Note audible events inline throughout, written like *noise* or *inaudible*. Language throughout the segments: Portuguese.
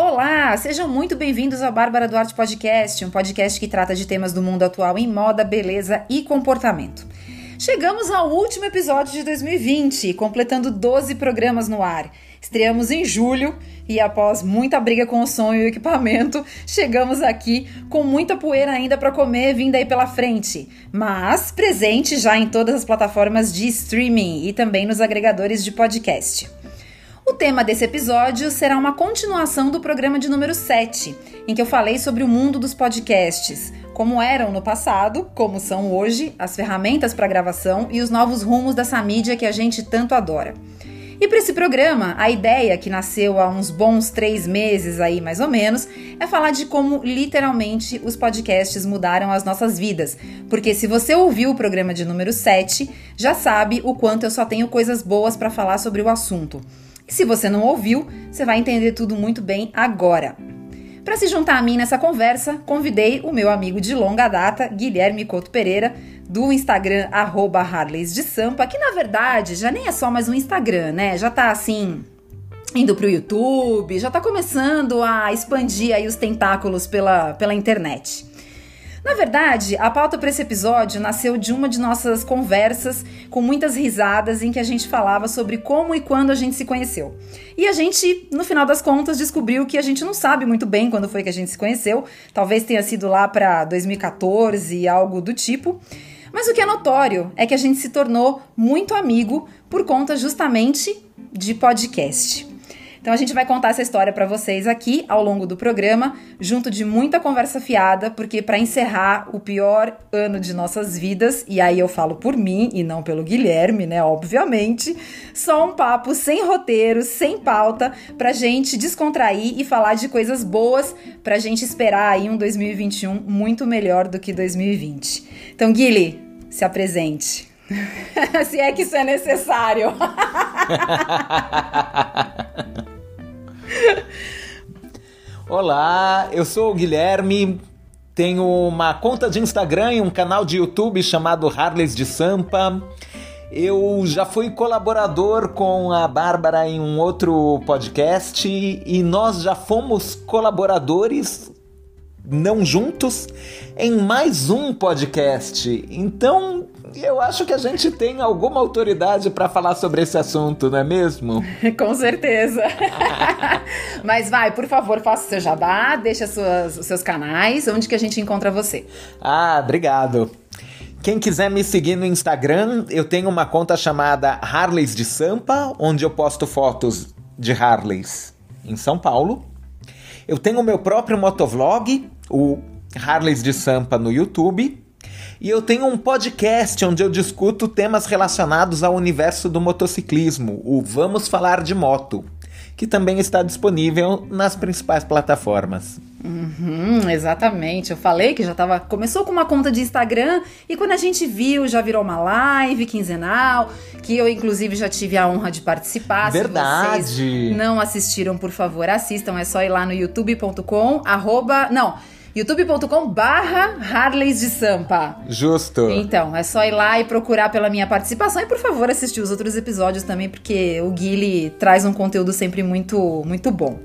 Olá, sejam muito bem-vindos ao Bárbara Duarte Podcast, um podcast que trata de temas do mundo atual em moda, beleza e comportamento. Chegamos ao último episódio de 2020, completando 12 programas no ar. Estreamos em julho e, após muita briga com o som e o equipamento, chegamos aqui com muita poeira ainda para comer vinda aí pela frente, mas presente já em todas as plataformas de streaming e também nos agregadores de podcast. O tema desse episódio será uma continuação do programa de número 7, em que eu falei sobre o mundo dos podcasts, como eram no passado, como são hoje, as ferramentas para gravação e os novos rumos dessa mídia que a gente tanto adora. E para esse programa, a ideia que nasceu há uns bons três meses aí, mais ou menos, é falar de como literalmente os podcasts mudaram as nossas vidas. Porque se você ouviu o programa de número 7, já sabe o quanto eu só tenho coisas boas para falar sobre o assunto. E se você não ouviu, você vai entender tudo muito bem agora. Para se juntar a mim nessa conversa, convidei o meu amigo de longa data, Guilherme Couto Pereira, do Instagram arroba Sampa, que na verdade já nem é só mais um Instagram, né? Já tá assim, indo pro YouTube, já tá começando a expandir aí os tentáculos pela, pela internet. Na verdade, a pauta para esse episódio nasceu de uma de nossas conversas com muitas risadas em que a gente falava sobre como e quando a gente se conheceu. E a gente, no final das contas, descobriu que a gente não sabe muito bem quando foi que a gente se conheceu. Talvez tenha sido lá para 2014, algo do tipo. Mas o que é notório é que a gente se tornou muito amigo por conta justamente de podcast. Então a gente vai contar essa história para vocês aqui ao longo do programa, junto de muita conversa fiada, porque para encerrar o pior ano de nossas vidas, e aí eu falo por mim e não pelo Guilherme, né, obviamente, só um papo sem roteiro, sem pauta, pra gente descontrair e falar de coisas boas pra gente esperar aí um 2021 muito melhor do que 2020. Então, Guilherme, se apresente. *laughs* se é que isso é necessário. *laughs* Olá, eu sou o Guilherme, tenho uma conta de Instagram e um canal de YouTube chamado Harleys de Sampa. Eu já fui colaborador com a Bárbara em um outro podcast e nós já fomos colaboradores não juntos em mais um podcast. Então, eu acho que a gente tem alguma autoridade para falar sobre esse assunto, não é mesmo? *laughs* Com certeza. *laughs* Mas vai, por favor, faça o seu jabá, deixa suas, os seus canais, onde que a gente encontra você. Ah, obrigado. Quem quiser me seguir no Instagram, eu tenho uma conta chamada Harleys de Sampa, onde eu posto fotos de Harleys em São Paulo. Eu tenho o meu próprio motovlog, o Harleys de Sampa no YouTube. E eu tenho um podcast onde eu discuto temas relacionados ao universo do motociclismo, o Vamos Falar de Moto, que também está disponível nas principais plataformas. Uhum, exatamente. Eu falei que já tava. Começou com uma conta de Instagram e quando a gente viu, já virou uma live quinzenal, que eu, inclusive, já tive a honra de participar. Verdade. Se vocês não assistiram, por favor, assistam. É só ir lá no youtube.com, arroba. Não youtube.com barra Harleys de Sampa. Justo. Então, é só ir lá e procurar pela minha participação e, por favor, assistir os outros episódios também, porque o Guile traz um conteúdo sempre muito, muito bom.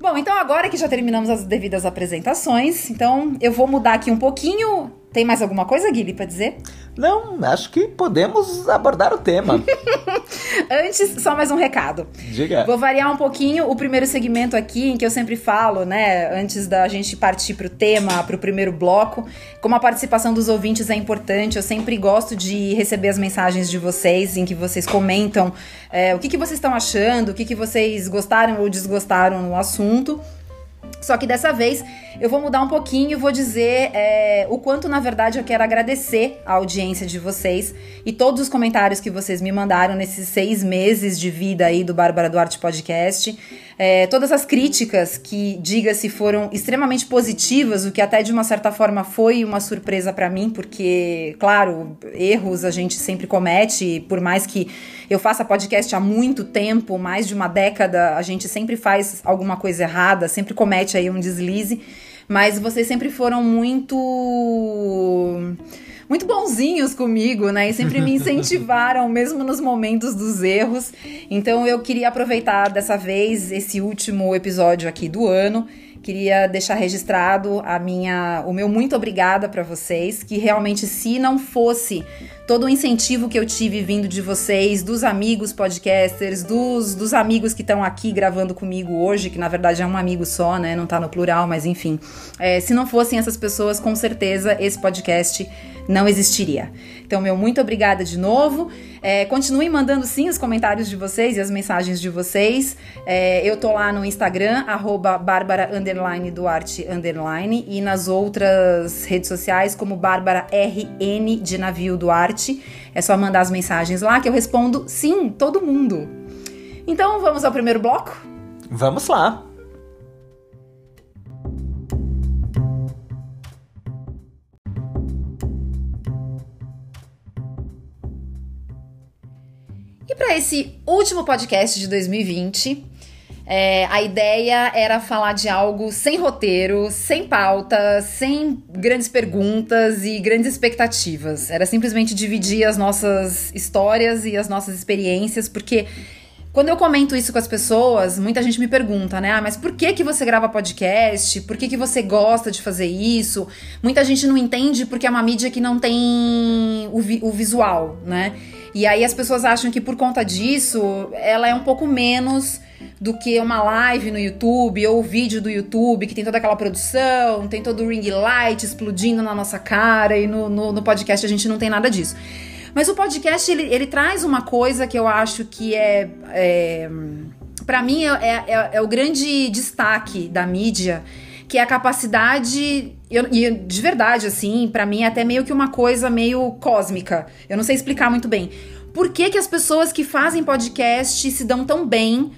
Bom, então agora que já terminamos as devidas apresentações, então eu vou mudar aqui um pouquinho. Tem mais alguma coisa, Guilherme, para dizer? Não, acho que podemos abordar o tema. *laughs* Antes, só mais um recado. Diga. Vou variar um pouquinho o primeiro segmento aqui, em que eu sempre falo, né, antes da gente partir para o tema, para o primeiro bloco, como a participação dos ouvintes é importante, eu sempre gosto de receber as mensagens de vocês, em que vocês comentam é, o que, que vocês estão achando, o que, que vocês gostaram ou desgostaram no assunto. Só que dessa vez eu vou mudar um pouquinho e vou dizer é, o quanto, na verdade, eu quero agradecer a audiência de vocês e todos os comentários que vocês me mandaram nesses seis meses de vida aí do Bárbara Duarte Podcast. É, todas as críticas que, diga-se, foram extremamente positivas, o que até de uma certa forma foi uma surpresa para mim, porque, claro, erros a gente sempre comete, por mais que eu faça podcast há muito tempo, mais de uma década, a gente sempre faz alguma coisa errada, sempre comete aí um deslize, mas vocês sempre foram muito muito bonzinhos comigo, né? E sempre me incentivaram, *laughs* mesmo nos momentos dos erros. Então eu queria aproveitar dessa vez esse último episódio aqui do ano Queria deixar registrado a minha, o meu muito obrigada para vocês, que realmente se não fosse todo o incentivo que eu tive vindo de vocês, dos amigos podcasters, dos, dos amigos que estão aqui gravando comigo hoje, que na verdade é um amigo só, né? Não tá no plural, mas enfim. É, se não fossem essas pessoas, com certeza esse podcast não existiria. Então, meu muito obrigada de novo. É, continuem mandando sim os comentários de vocês e as mensagens de vocês. É, eu tô lá no Instagram, arroba Bárbara Duarte underline, e nas outras redes sociais como Bárbara RN de Navio Duarte. É só mandar as mensagens lá que eu respondo sim, todo mundo. Então, vamos ao primeiro bloco? Vamos lá! E para esse último podcast de 2020, é, a ideia era falar de algo sem roteiro, sem pauta, sem grandes perguntas e grandes expectativas. Era simplesmente dividir as nossas histórias e as nossas experiências, porque quando eu comento isso com as pessoas, muita gente me pergunta, né? Ah, mas por que que você grava podcast? Por que que você gosta de fazer isso? Muita gente não entende porque é uma mídia que não tem o, vi o visual, né? E aí as pessoas acham que por conta disso, ela é um pouco menos do que uma live no YouTube ou vídeo do YouTube que tem toda aquela produção, tem todo o ring light explodindo na nossa cara e no, no, no podcast a gente não tem nada disso. Mas o podcast ele, ele traz uma coisa que eu acho que é, é para mim é, é, é o grande destaque da mídia que é a capacidade. E de verdade, assim, para mim é até meio que uma coisa meio cósmica. Eu não sei explicar muito bem. Por que, que as pessoas que fazem podcast se dão tão bem,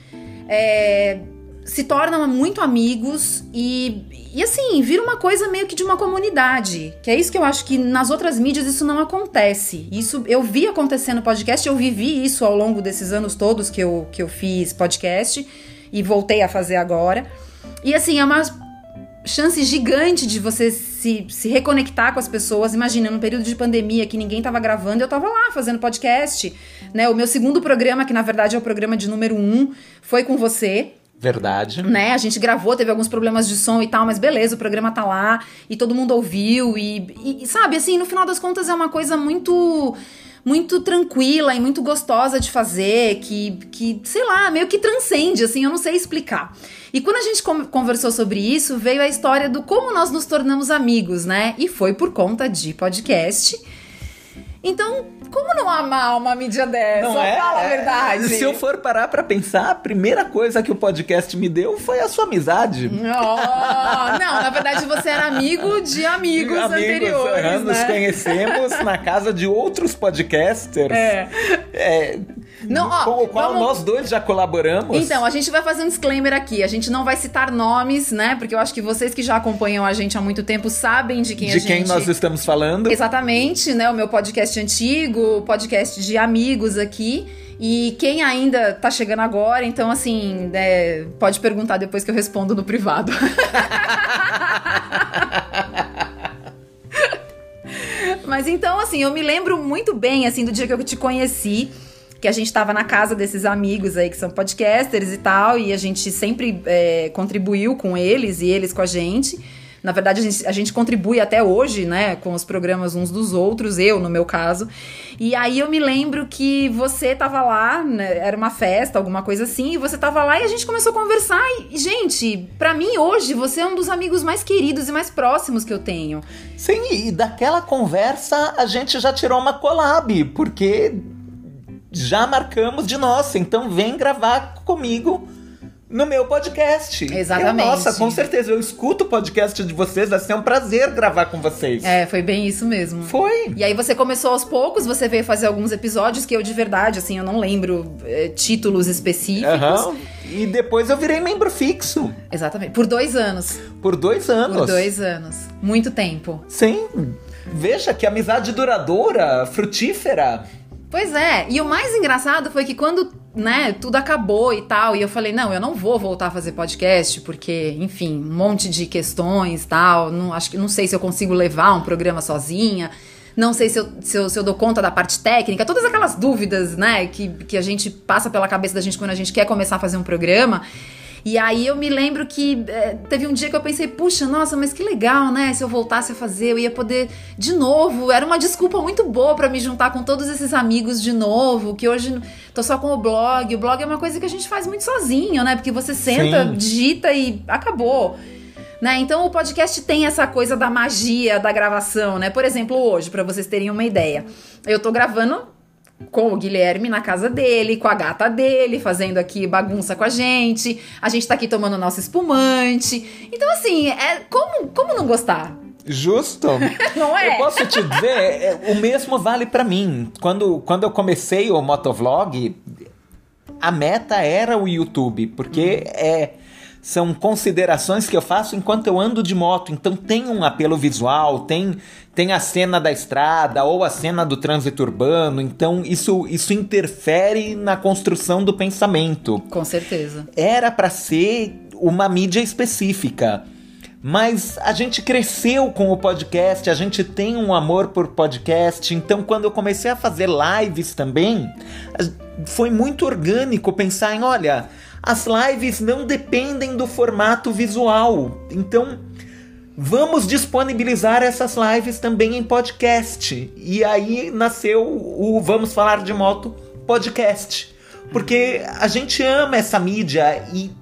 é, se tornam muito amigos e, e assim, vira uma coisa meio que de uma comunidade. Que é isso que eu acho que nas outras mídias isso não acontece. Isso eu vi acontecer no podcast, eu vivi isso ao longo desses anos todos que eu, que eu fiz podcast e voltei a fazer agora. E assim, é uma chance gigante de você se, se reconectar com as pessoas. Imagina, no período de pandemia que ninguém tava gravando, eu tava lá fazendo podcast. Né? O meu segundo programa, que na verdade é o programa de número um, foi com você. Verdade. Né? A gente gravou, teve alguns problemas de som e tal, mas beleza, o programa tá lá e todo mundo ouviu. E, e sabe, assim, no final das contas é uma coisa muito muito tranquila e muito gostosa de fazer, que, que sei lá, meio que transcende, assim, eu não sei explicar. E quando a gente conversou sobre isso, veio a história do como nós nos tornamos amigos, né? E foi por conta de podcast. Então, como não amar uma mídia dessa? Não é? Fala a verdade. Se eu for parar pra pensar, a primeira coisa que o podcast me deu foi a sua amizade. Oh, não, na verdade você era amigo de amigos, amigos anteriores. Né? Nos conhecemos na casa de outros podcasters. É. é não, ó, com o qual vamos... nós dois já colaboramos. Então, a gente vai fazer um disclaimer aqui. A gente não vai citar nomes, né? Porque eu acho que vocês que já acompanham a gente há muito tempo sabem de quem de a gente... De quem nós estamos falando. Exatamente, né? O meu podcast antigo, podcast de amigos aqui. E quem ainda tá chegando agora, então assim, é, pode perguntar depois que eu respondo no privado. *laughs* Mas então, assim, eu me lembro muito bem, assim, do dia que eu te conheci que a gente estava na casa desses amigos aí que são podcasters e tal, e a gente sempre é, contribuiu com eles e eles com a gente. Na verdade, a gente, a gente, contribui até hoje, né, com os programas uns dos outros, eu, no meu caso. E aí eu me lembro que você tava lá, né, era uma festa, alguma coisa assim, e você tava lá e a gente começou a conversar. E, gente, para mim hoje você é um dos amigos mais queridos e mais próximos que eu tenho. Sim, e daquela conversa a gente já tirou uma collab, porque já marcamos de nossa, então vem gravar comigo no meu podcast. Exatamente. Eu, nossa, com certeza, eu escuto o podcast de vocês, vai ser um prazer gravar com vocês. É, foi bem isso mesmo. Foi. E aí você começou aos poucos, você veio fazer alguns episódios que eu de verdade, assim, eu não lembro é, títulos específicos. Uhum. E depois eu virei membro fixo. Exatamente. Por dois anos. Por dois anos. Por dois anos. Muito tempo. Sim. Veja que amizade duradoura, frutífera. Pois é, e o mais engraçado foi que quando, né, tudo acabou e tal, e eu falei, não, eu não vou voltar a fazer podcast, porque, enfim, um monte de questões tal, não, acho que não sei se eu consigo levar um programa sozinha. não sei se eu, se eu, se eu dou conta da parte técnica, todas aquelas dúvidas, né, que, que a gente passa pela cabeça da gente quando a gente quer começar a fazer um programa. E aí eu me lembro que é, teve um dia que eu pensei, puxa, nossa, mas que legal, né? Se eu voltasse a fazer, eu ia poder de novo. Era uma desculpa muito boa para me juntar com todos esses amigos de novo, que hoje tô só com o blog. O blog é uma coisa que a gente faz muito sozinho, né? Porque você senta, Sim. digita e acabou. Né? Então o podcast tem essa coisa da magia da gravação, né? Por exemplo, hoje, para vocês terem uma ideia, eu tô gravando com o Guilherme na casa dele, com a gata dele, fazendo aqui bagunça com a gente. A gente tá aqui tomando nosso espumante. Então, assim, é como, como não gostar? Justo. *laughs* não é? Eu posso te dizer, é, o mesmo vale para mim. Quando, quando eu comecei o motovlog, a meta era o YouTube, porque hum. é são considerações que eu faço enquanto eu ando de moto. Então tem um apelo visual, tem, tem a cena da estrada ou a cena do trânsito urbano. Então isso, isso interfere na construção do pensamento. Com certeza. Era para ser uma mídia específica. Mas a gente cresceu com o podcast, a gente tem um amor por podcast, então quando eu comecei a fazer lives também, foi muito orgânico pensar em, olha, as lives não dependem do formato visual. Então, vamos disponibilizar essas lives também em podcast. E aí nasceu o Vamos Falar de Moto podcast. Porque a gente ama essa mídia e,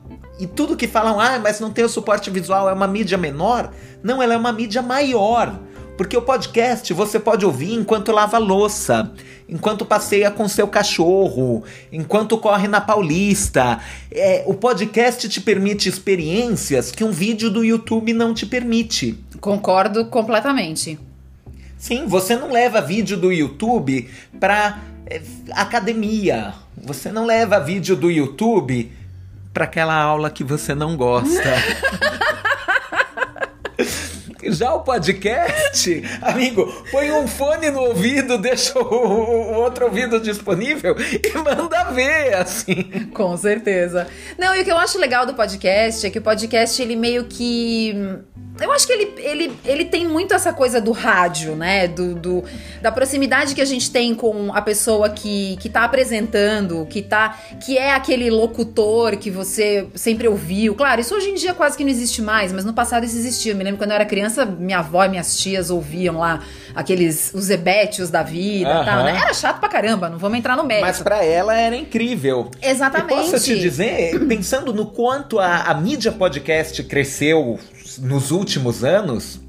e tudo que falam, ah, mas não tem o suporte visual, é uma mídia menor. Não, ela é uma mídia maior. Porque o podcast você pode ouvir enquanto lava louça, enquanto passeia com seu cachorro, enquanto corre na Paulista. É, o podcast te permite experiências que um vídeo do YouTube não te permite. Concordo completamente. Sim, você não leva vídeo do YouTube para é, academia. Você não leva vídeo do YouTube para aquela aula que você não gosta. *laughs* Já o podcast, *laughs* amigo, põe um fone no ouvido, deixa o, o, outro ouvido disponível e manda ver, assim. Com certeza. Não, e o que eu acho legal do podcast é que o podcast, ele meio que eu acho que ele, ele, ele tem muito essa coisa do rádio, né? Do, do, da proximidade que a gente tem com a pessoa que, que tá apresentando, que tá. que é aquele locutor que você sempre ouviu. Claro, isso hoje em dia quase que não existe mais, mas no passado isso existia. Eu me lembro quando eu era criança, minha avó e minhas tias ouviam lá aqueles os ebétios da vida e tal, né? Era chato pra caramba, não vamos entrar no mérito. Mas pra ela era incrível. Exatamente. E posso te dizer, pensando no quanto a, a mídia podcast cresceu nos últimos anos,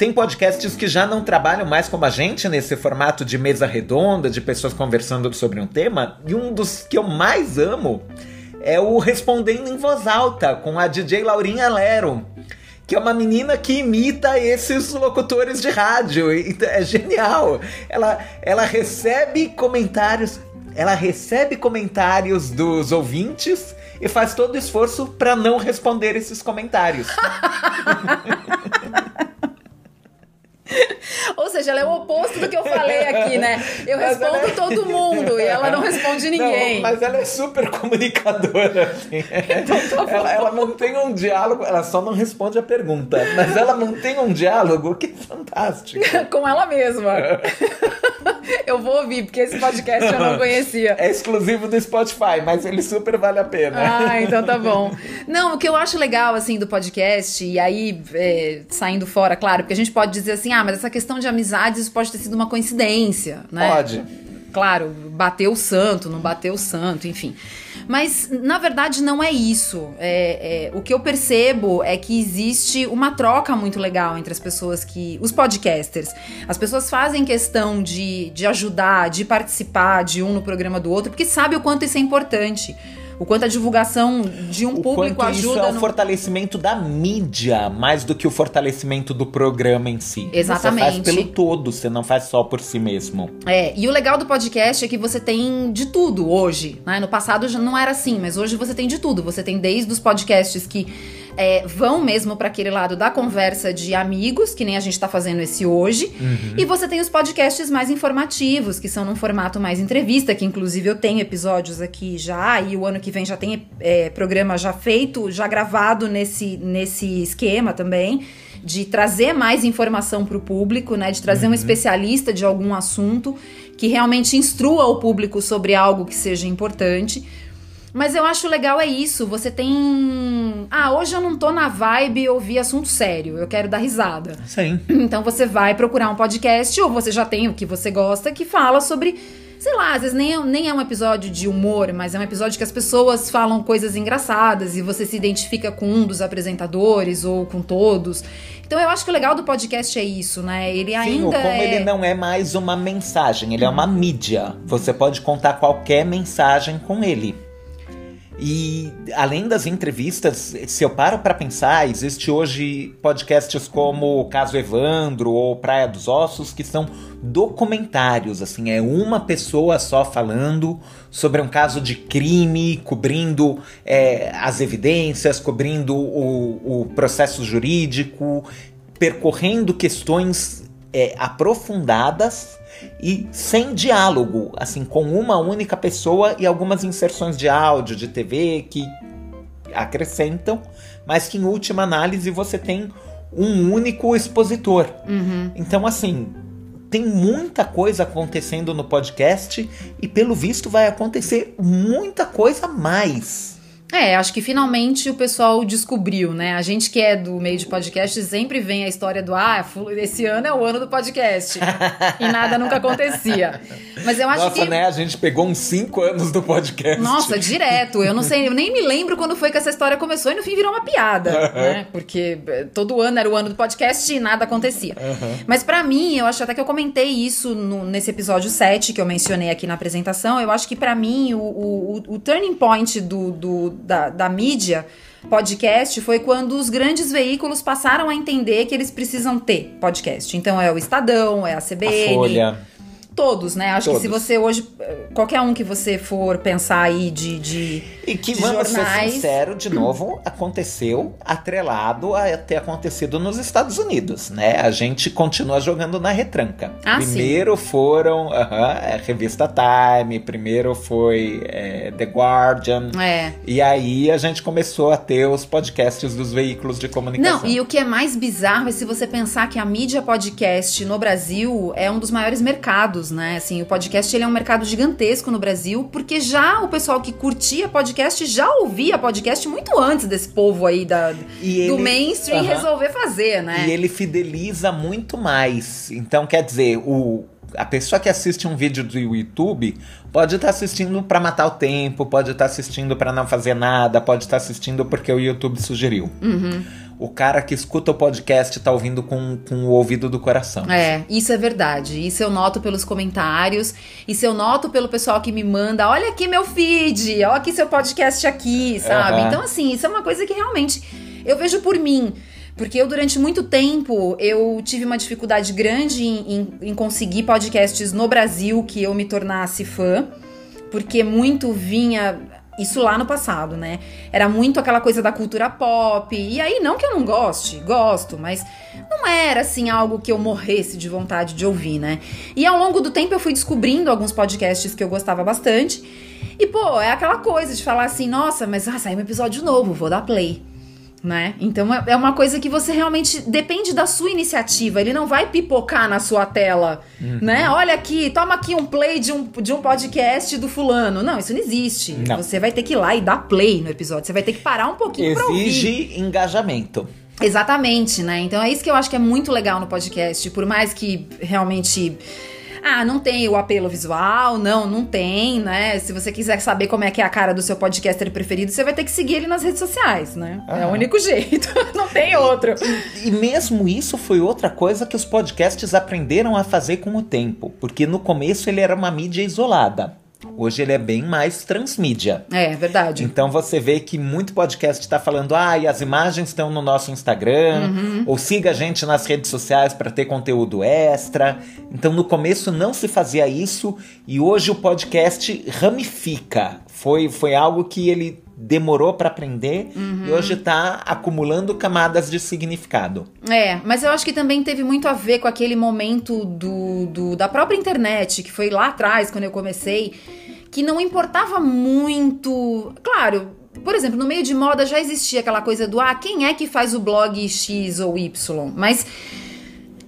tem podcasts que já não trabalham mais como a gente nesse formato de mesa redonda, de pessoas conversando sobre um tema, e um dos que eu mais amo é o Respondendo em Voz Alta, com a DJ Laurinha Lero, que é uma menina que imita esses locutores de rádio, e é genial. Ela, ela recebe comentários, ela recebe comentários dos ouvintes e faz todo o esforço para não responder esses comentários. *laughs* Ou seja, ela é o oposto do que eu falei aqui, né? Eu respondo é... todo mundo e ela não responde ninguém. Não, mas ela é super comunicadora. Assim. Então, tá ela, ela mantém um diálogo, ela só não responde a pergunta, mas ela mantém um diálogo que é fantástico. *laughs* Com ela mesma. *laughs* eu vou ouvir, porque esse podcast eu não *laughs* conhecia. É exclusivo do Spotify, mas ele super vale a pena. Ah, então tá bom. *laughs* Não, o que eu acho legal, assim, do podcast, e aí, é, saindo fora, claro, porque a gente pode dizer assim, ah, mas essa questão de amizades pode ter sido uma coincidência, né? Pode. Claro, bateu o santo, não bateu o santo, enfim. Mas na verdade não é isso. É, é, o que eu percebo é que existe uma troca muito legal entre as pessoas que. Os podcasters. As pessoas fazem questão de, de ajudar, de participar de um no programa do outro, porque sabe o quanto isso é importante o quanto a divulgação de um o público ajuda. Isso é o no... fortalecimento da mídia, mais do que o fortalecimento do programa em si. Exatamente. Você faz pelo todo, você não faz só por si mesmo. É, e o legal do podcast é que você tem de tudo hoje. Né? No passado já não era assim, mas hoje você tem de tudo. Você tem desde os podcasts que é, vão mesmo para aquele lado da conversa de amigos, que nem a gente está fazendo esse hoje. Uhum. E você tem os podcasts mais informativos, que são num formato mais entrevista, que inclusive eu tenho episódios aqui já, e o ano que vem já tem é, programa já feito, já gravado nesse, nesse esquema também de trazer mais informação para o público, né? De trazer um especialista de algum assunto que realmente instrua o público sobre algo que seja importante. Mas eu acho legal é isso, você tem. Ah, hoje eu não tô na vibe ouvir assunto sério, eu quero dar risada. Sim. *clears throat* Então você vai procurar um podcast, ou você já tem o que você gosta, que fala sobre. Sei lá, às vezes nem é, nem é um episódio de humor, mas é um episódio que as pessoas falam coisas engraçadas e você se identifica com um dos apresentadores ou com todos. Então eu acho que o legal do podcast é isso, né? Ele Sim, ainda. como é... ele não é mais uma mensagem, ele é uma mídia. Você pode contar qualquer mensagem com ele. E além das entrevistas, se eu paro para pensar, existe hoje podcasts como Caso Evandro ou Praia dos Ossos que são documentários, assim, é uma pessoa só falando sobre um caso de crime, cobrindo é, as evidências, cobrindo o, o processo jurídico, percorrendo questões é, aprofundadas e sem diálogo, assim, com uma única pessoa e algumas inserções de áudio, de TV que acrescentam, mas que em última análise você tem um único expositor. Então, assim, tem muita coisa acontecendo no podcast e, pelo visto, vai acontecer muita coisa mais. É, acho que finalmente o pessoal descobriu, né? A gente que é do meio de podcast sempre vem a história do ah, esse ano é o ano do podcast. e nada nunca acontecia. Mas eu acho Nossa, que. né? A gente pegou uns cinco anos do podcast. Nossa, direto. Eu não sei, eu nem me lembro quando foi que essa história começou e no fim virou uma piada, né? Porque eh, todo ano era o ano do podcast e nada acontecia. Mas pra mim, eu acho até que eu comentei isso no- nesse episódio 7 que eu mencionei aqui na apresentação. Eu acho que pra mim o, o, o- o turning point do, do- da, da mídia podcast foi quando os grandes veículos passaram a entender que eles precisam ter podcast. Então é o Estadão, é a A CBN, Folha. Todos, né? Acho que se Todos. você hoje, qualquer um que você for pensar aí de. de E que, de vamos jornais. ser sincero, de novo, aconteceu atrelado a ter acontecido nos Estados Unidos, né? A gente continua jogando na retranca. Ah, sim. primeiro foram aham, a revista Time, primeiro foi é, The Guardian. É. E aí a gente começou a ter os podcasts dos veículos de comunicação. Não, e o que é mais bizarro é se você pensar que a mídia podcast no Brasil é um dos maiores mercados, né? Assim, o podcast ele é um mercado gigantesco no Brasil, porque já o pessoal que curtia podcast já ouvia podcast muito antes desse povo aí da, E do ele- mainstream Aham. resolver fazer, né? E ele fideliza muito mais. Então, quer dizer, o, a pessoa que assiste um vídeo do YouTube pode estar assistindo para matar o tempo, pode estar assistindo para não fazer nada, pode estar assistindo porque o YouTube sugeriu. Uhum. O cara que escuta o podcast tá ouvindo com, com o ouvido do coração. É, isso é verdade. Isso eu noto pelos comentários. Isso eu noto pelo pessoal que me manda. Olha aqui meu feed, olha aqui seu podcast aqui, sabe? Aham. Então, assim, isso é uma coisa que realmente eu vejo por mim. Porque eu, durante muito tempo, eu tive uma dificuldade grande em, em- em conseguir podcasts no Brasil que eu me tornasse fã. Porque muito vinha. Isso lá no passado, né? Era muito aquela coisa da cultura pop. E aí, não que eu não goste, gosto, mas não era assim algo que eu morresse de vontade de ouvir, né? E ao longo do tempo eu fui descobrindo alguns podcasts que eu gostava bastante. E, pô, é aquela coisa de falar assim, nossa, mas ah, saiu um episódio novo, vou dar play. Né? Então é é uma coisa que você realmente depende da sua iniciativa. Ele não vai pipocar na sua tela, né? Olha aqui, toma aqui um play de um, de um podcast do fulano. Não, isso não existe. Não. Você vai ter que ir lá e dar play no episódio. Você vai ter que parar um pouquinho pra ouvir. Exige engajamento. Exatamente, né? Então é isso que eu acho que é muito legal no podcast. Por mais que realmente. Ah, não tem o apelo visual, não, não tem, né? Se você quiser saber como é que é a cara do seu podcaster preferido, você vai ter que seguir ele nas redes sociais, né? É o Aham. único jeito, *laughs* não tem outro. E mesmo isso foi outra coisa que os podcasts aprenderam a fazer com o tempo. Porque no começo ele era uma mídia isolada. Hoje ele é bem mais transmídia. É, verdade. Então você vê que muito podcast está falando, ah, e as imagens estão no nosso Instagram, Uhum. ou siga a gente nas redes sociais para ter conteúdo extra. Então no começo não se fazia isso e hoje o podcast ramifica. Foi, foi algo que ele demorou para aprender Uhum. e hoje está acumulando camadas de significado. É, mas eu acho que também teve muito a ver com aquele momento do, do- da própria internet, que foi lá atrás, quando eu comecei, que não importava muito. Claro, por exemplo, no meio de moda já existia aquela coisa do ah, quem é que faz o blog X ou Y? Mas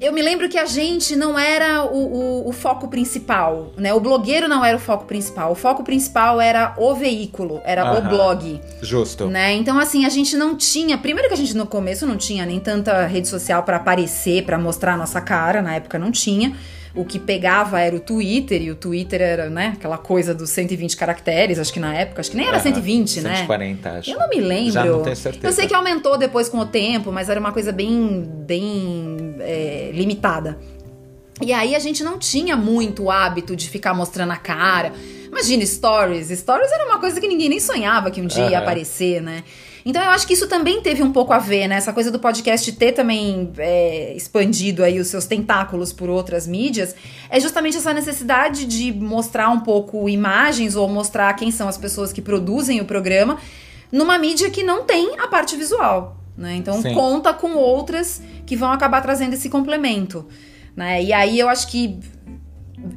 eu me lembro que a gente não era o, o, o, foco principal, né? O blogueiro não era o foco principal. O foco principal era o veículo, era Aham, o blog. Justo. Né? Então, assim, a gente não tinha. Primeiro que a gente no começo não tinha nem tanta rede social para aparecer, para mostrar a nossa cara. Na época não tinha o que pegava era o Twitter, e o Twitter era, né, aquela coisa dos 120 caracteres, acho que na época, acho que nem era uhum, 120, 140, né? 140, acho. Eu não me lembro. Já não tenho certeza. Eu sei que aumentou depois com o tempo, mas era uma coisa bem, bem é, limitada. E aí a gente não tinha muito o hábito de ficar mostrando a cara. Imagina stories. Stories era uma coisa que ninguém nem sonhava que um dia uhum. ia aparecer, né? Então eu acho que isso também teve um pouco a ver, né? Essa coisa do podcast ter também é, expandido aí os seus tentáculos por outras mídias, é justamente essa necessidade de mostrar um pouco imagens ou mostrar quem são as pessoas que produzem o programa numa mídia que não tem a parte visual. Né? Então Sim. conta com outras que vão acabar trazendo esse complemento. Né? E aí eu acho que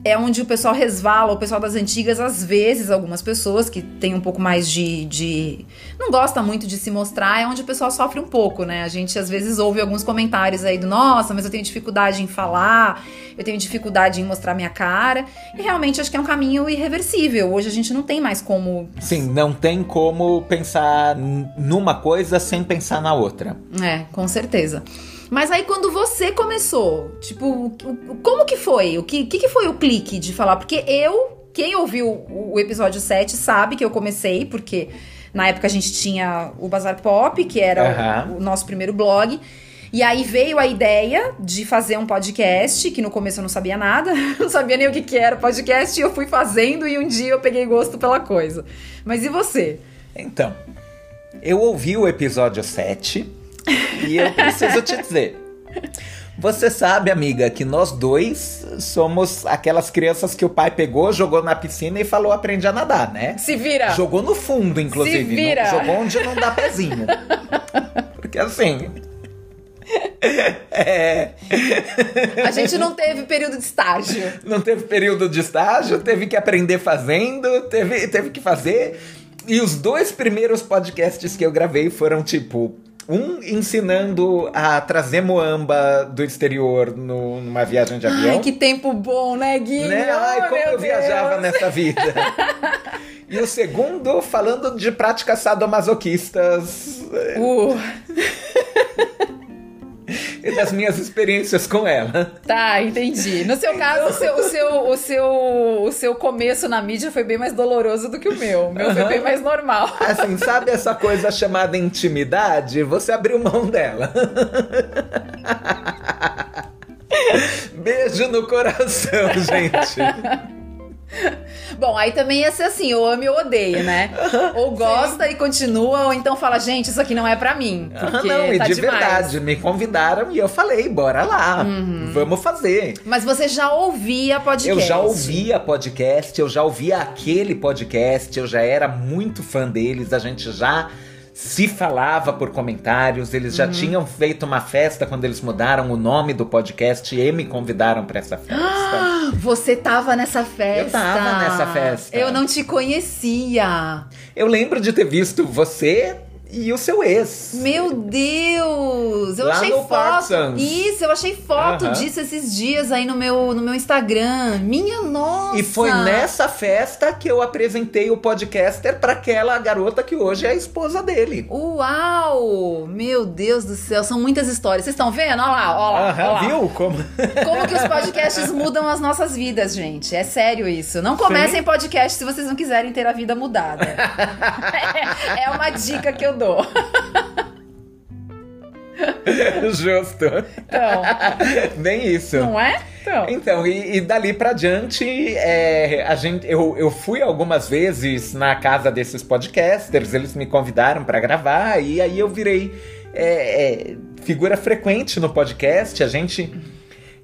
é onde o pessoal resvala, o pessoal das antigas, às vezes, algumas pessoas que têm um pouco mais de, de. não gosta muito de se mostrar, é onde o pessoal sofre um pouco, né? A gente às vezes ouve alguns comentários aí do nossa, mas eu tenho dificuldade em falar, eu tenho dificuldade em mostrar minha cara. E realmente acho que é um caminho irreversível. Hoje a gente não tem mais como. Sim, não tem como pensar numa coisa sem pensar na outra. É, com certeza. Mas aí quando você começou, tipo, como que foi? O que, que, que foi o clique de falar? Porque eu, quem ouviu o episódio 7 sabe que eu comecei, porque na época a gente tinha o Bazar Pop, que era uhum. o, o nosso primeiro blog. E aí veio a ideia de fazer um podcast, que no começo eu não sabia nada, *laughs* não sabia nem o que, que era podcast, e eu fui fazendo e um dia eu peguei gosto pela coisa. Mas e você? Então, eu ouvi o episódio 7 e eu preciso te dizer. Você sabe, amiga, que nós dois somos aquelas crianças que o pai pegou, jogou na piscina e falou aprende a nadar, né? Se vira. Jogou no fundo, inclusive. Se vira. Não, jogou onde não dá pezinho. Porque assim. *laughs* É... A gente não teve período de estágio. Não teve período de estágio, teve que aprender fazendo, teve, teve que fazer. E os dois primeiros podcasts que eu gravei foram tipo um ensinando a trazer moamba do exterior no, numa viagem de avião. Ai, que tempo bom, né, Gui? Né? Ai, como eu Deus. viajava nessa vida. *laughs* e o segundo falando de práticas sadomasoquistas. Uh *laughs* e das minhas experiências com ela. Tá, entendi. No seu caso, o seu, o seu, o seu, o seu começo na mídia foi bem mais doloroso do que o meu. O meu uhum. foi bem mais normal. Assim, sabe essa coisa chamada intimidade? Você abriu mão dela. Beijo no coração, gente. *laughs* Bom, aí também ia ser assim, *laughs* ou ama ou odeia, né? ou gosta Sim. e continua, ou então fala, gente, isso aqui não é para mim. Porque não, e tá de demais. verdade, me convidaram e eu falei, bora lá, uhum. vamos fazer. Mas você já ouvia podcast? Eu já ouvia podcast, eu já ouvia aquele podcast, eu já era muito fã deles, a gente já se falava por comentários, eles já uhum. tinham feito uma festa quando eles mudaram o nome do podcast e me convidaram para essa festa. você tava nessa festa? Eu tava nessa festa. Eu não te conhecia. Eu lembro de ter visto você e o seu ex. Meu Deus! Eu Lá achei foto. Isso, eu achei foto uh -huh. disso esses dias aí no meu, no meu Instagram. Minha nossa! E foi nessa festa que eu apresentei o podcaster para aquela garota que hoje é a esposa dele. Uau! Meu Deus do céu, são muitas histórias. Vocês estão vendo? Olha lá, olha lá, uh -huh, olha lá. Viu como? como que os podcasts mudam as nossas vidas, gente. É sério isso. Não comecem Sim. podcast se vocês não quiserem ter a vida mudada. *laughs* é, é uma dica que eu dou. *laughs* Justo. Então. *laughs* Bem isso. Não é? Então, então e, e dali pra diante, é, a gente, eu, eu fui algumas vezes na casa desses podcasters, eles me convidaram para gravar, e aí eu virei é, é, figura frequente no podcast. A gente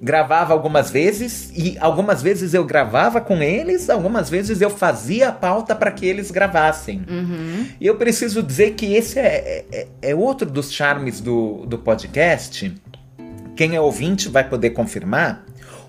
gravava algumas vezes e algumas vezes eu gravava com eles, algumas vezes eu fazia a pauta para que eles gravassem. Uhum. E eu preciso dizer que esse é, é, é, outro dos charmes do, do podcast. Quem é ouvinte vai poder confirmar.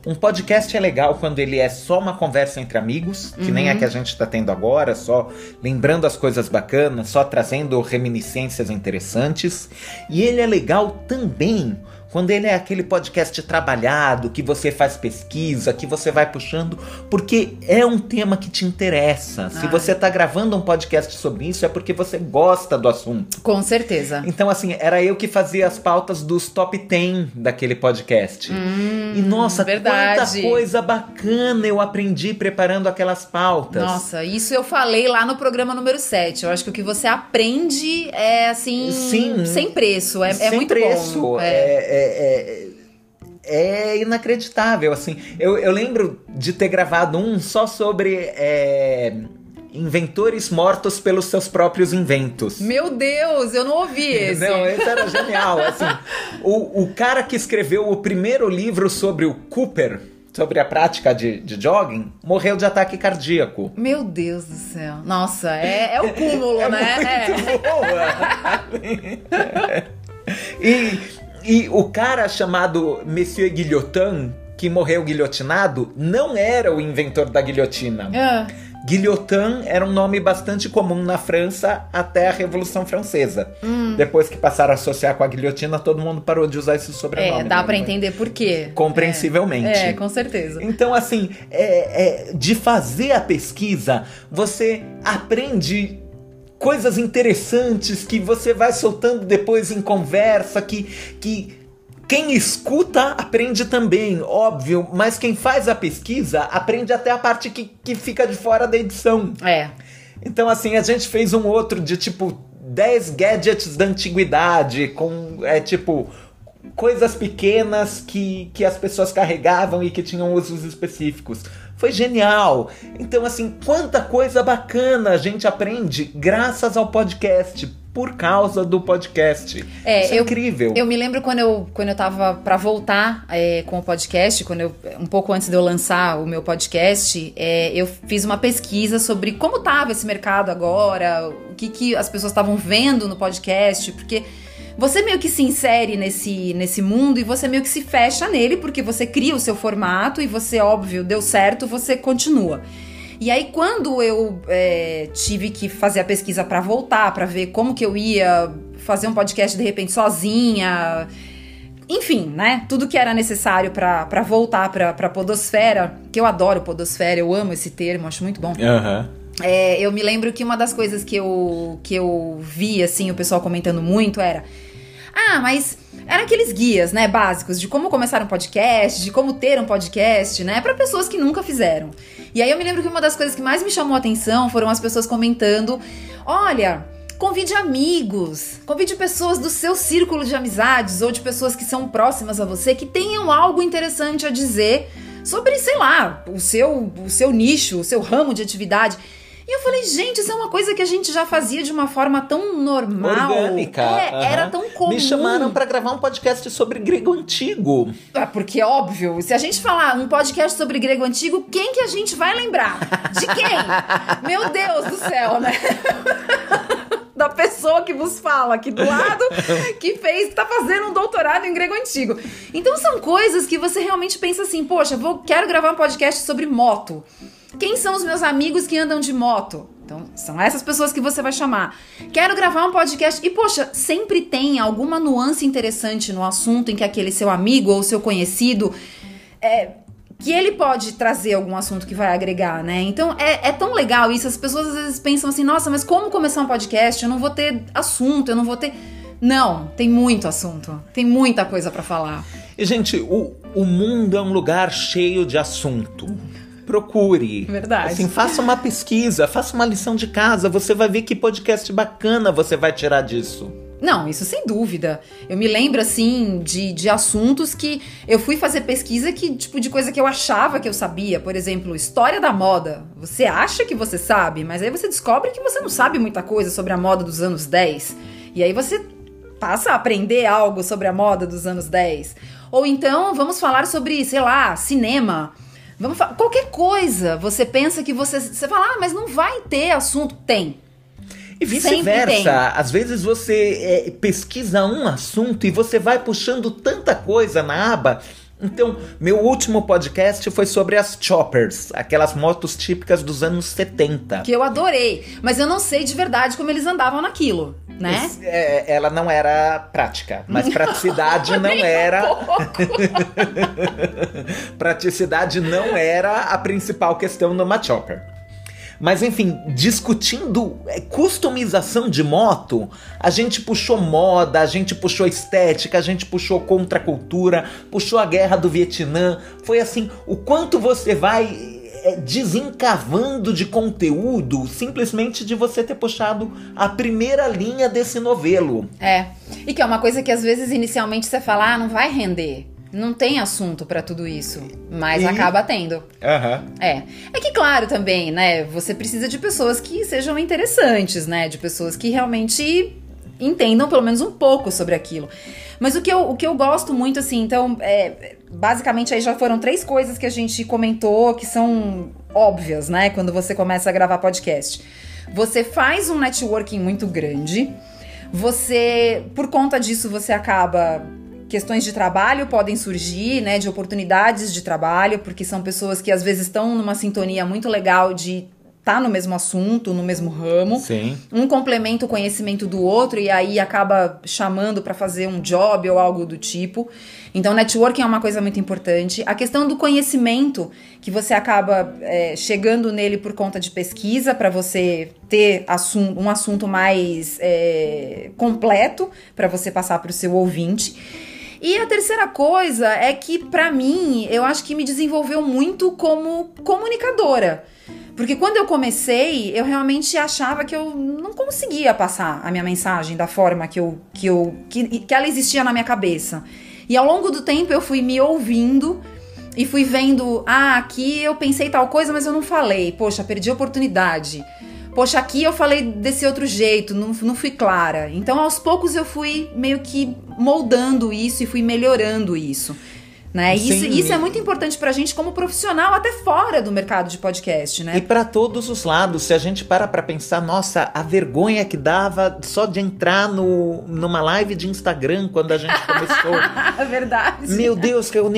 Um podcast é legal quando ele é só uma conversa entre amigos, que uhum. nem a que a gente está tendo agora, só lembrando as coisas bacanas, só trazendo reminiscências interessantes. E ele é legal também quando ele é aquele podcast trabalhado, que você faz pesquisa, que você vai puxando, porque é um tema que te interessa. Se você está gravando um podcast sobre isso, é porque você gosta do assunto. Com certeza. Então, assim, era eu que fazia as pautas dos top 10 daquele podcast. Hum, e nossa, verdade. quanta coisa bacana eu aprendi preparando aquelas pautas. Nossa, isso eu falei lá no programa número 7. Eu acho que o que você aprende é assim, Sim, sem preço. É, é sem muito preço. bom. É, é, é, é inacreditável, assim. Eu, eu lembro de ter gravado um só sobre é, inventores mortos pelos seus próprios inventos. Meu Deus, eu não ouvi *laughs* esse. Não, esse era genial. Assim, *laughs* o, o cara que escreveu o primeiro livro sobre o Cooper, sobre a prática de, de jogging, morreu de ataque cardíaco. Meu Deus do céu. Nossa, é, é o cúmulo, *laughs* é né? Muito boa. e e o cara chamado Monsieur Guillotin, que morreu guilhotinado, não era o inventor da guilhotina. É. Guillotin era um nome bastante comum na França até a Revolução Francesa. Hum. Depois que passaram a associar com a guilhotina, todo mundo parou de usar esse sobrenome. É, dá né? para entender por quê. Compreensivelmente. É, é com certeza. Então, assim, é, é, de fazer a pesquisa, você aprende coisas interessantes que você vai soltando depois em conversa, que, que quem escuta aprende também, óbvio, mas quem faz a pesquisa aprende até a parte que, que fica de fora da edição. É. Então, assim, a gente fez um outro de tipo 10 gadgets da antiguidade, com é tipo coisas pequenas que, que as pessoas carregavam e que tinham usos específicos. Foi genial. Então, assim, quanta coisa bacana a gente aprende graças ao podcast. Por causa do podcast. É, Isso é eu, incrível. Eu me lembro quando eu, quando eu tava para voltar é, com o podcast, quando eu, um pouco antes de eu lançar o meu podcast, é, eu fiz uma pesquisa sobre como tava esse mercado agora, o que, que as pessoas estavam vendo no podcast, porque você meio que se insere nesse, nesse mundo e você meio que se fecha nele, porque você cria o seu formato e você, óbvio, deu certo, você continua. E aí, quando eu é, tive que fazer a pesquisa para voltar, para ver como que eu ia fazer um podcast de repente sozinha, enfim, né? Tudo que era necessário para voltar pra, pra Podosfera, que eu adoro Podosfera, eu amo esse termo, acho muito bom. Aham. Uhum. É, eu me lembro que uma das coisas que eu, que eu vi, assim, o pessoal comentando muito era. Ah, mas eram aqueles guias, né, básicos de como começar um podcast, de como ter um podcast, né, para pessoas que nunca fizeram. E aí eu me lembro que uma das coisas que mais me chamou a atenção foram as pessoas comentando: olha, convide amigos, convide pessoas do seu círculo de amizades ou de pessoas que são próximas a você que tenham algo interessante a dizer sobre, sei lá, o seu, o seu nicho, o seu ramo de atividade. E eu falei, gente, isso é uma coisa que a gente já fazia de uma forma tão normal. Orgânica. É, uhum. era tão comum. Me chamaram para gravar um podcast sobre grego antigo. É, porque, óbvio, se a gente falar um podcast sobre grego antigo, quem que a gente vai lembrar? De quem? *laughs* Meu Deus do céu, né? *laughs* da pessoa que vos fala aqui do lado, que fez, tá fazendo um doutorado em grego antigo. Então são coisas que você realmente pensa assim, poxa, vou, quero gravar um podcast sobre moto. Quem são os meus amigos que andam de moto? Então, são essas pessoas que você vai chamar. Quero gravar um podcast. E, poxa, sempre tem alguma nuance interessante no assunto em que aquele seu amigo ou seu conhecido. É, que ele pode trazer algum assunto que vai agregar, né? Então é, é, tão legal isso. As pessoas às vezes pensam assim: nossa, mas como começar um podcast? Eu não vou ter assunto, eu não vou ter. Não, tem muito assunto. Tem muita coisa para falar. E, gente, o, o mundo é um lugar cheio de assunto procure. Verdade. Assim, faça uma pesquisa, faça uma lição de casa, você vai ver que podcast bacana você vai tirar disso. Não, isso sem dúvida. Eu me lembro, assim, de, de assuntos que eu fui fazer pesquisa que, tipo, de coisa que eu achava que eu sabia. Por exemplo, história da moda. Você acha que você sabe, mas aí você descobre que você não sabe muita coisa sobre a moda dos anos 10. E aí você passa a aprender algo sobre a moda dos anos 10. Ou então, vamos falar sobre, sei lá, cinema. Vamos falar, qualquer coisa, você pensa que você. Você fala, ah, mas não vai ter assunto. Tem. E vice-versa. Às vezes você é, pesquisa um assunto e você vai puxando tanta coisa na aba Então, meu último podcast foi sobre as choppers, aquelas motos típicas dos anos 70. Que eu adorei, mas eu não sei de verdade como eles andavam naquilo, né? É, ela não era prática, mas praticidade *laughs* não um era. *laughs* praticidade não era a principal questão numa chopper. Mas enfim, discutindo é, customização de moto, a gente puxou moda, a gente puxou estética, a gente puxou contracultura, puxou a guerra do Vietnã. Foi assim, o quanto você vai é, desencavando de conteúdo simplesmente de você ter puxado a primeira linha desse novelo. É. E que é uma coisa que às vezes inicialmente você fala, ah, não vai render. Não tem assunto pra tudo isso. Mas E? acaba tendo. Aham. É. É que, claro, também, né? Você precisa de pessoas que sejam interessantes, né? De pessoas que realmente entendam pelo menos um pouco sobre aquilo. Mas o que eu, o que eu gosto muito, assim, então, é, basicamente aí já foram três coisas que a gente comentou que são óbvias, né? Quando você começa a gravar podcast. Você faz um networking muito grande. Você, por conta disso, você acaba questões de trabalho podem surgir, né, de oportunidades de trabalho, porque são pessoas que às vezes estão numa sintonia muito legal de estar no mesmo assunto, no mesmo ramo. Sim. Um complementa o conhecimento do outro e aí acaba chamando para fazer um job ou algo do tipo. Então, networking é uma coisa muito importante. A questão do conhecimento, que você acaba é, chegando nele por conta de pesquisa, para você ter assun um assunto mais é, completo para você passar para o seu ouvinte. E a terceira coisa é que, pra mim, eu acho que me desenvolveu muito como comunicadora. Porque quando eu comecei, eu realmente achava que eu não conseguia passar a minha mensagem da forma que eu que eu que, que ela existia na minha cabeça. E ao longo do tempo eu fui me ouvindo e fui vendo, ah, aqui eu pensei tal coisa, mas eu não falei. Poxa, perdi a oportunidade. Poxa, aqui eu falei desse outro jeito, não, não fui clara. Então, aos poucos, eu fui meio que moldando isso e fui melhorando isso. Né? Isso, Sim. isso é muito importante pra gente como profissional, até fora do mercado de podcast, né? E para todos os lados, se a gente para pra pensar, nossa, a vergonha que dava só de entrar no, numa live de Instagram quando a gente começou. *laughs* É verdade. Meu Deus, que eu-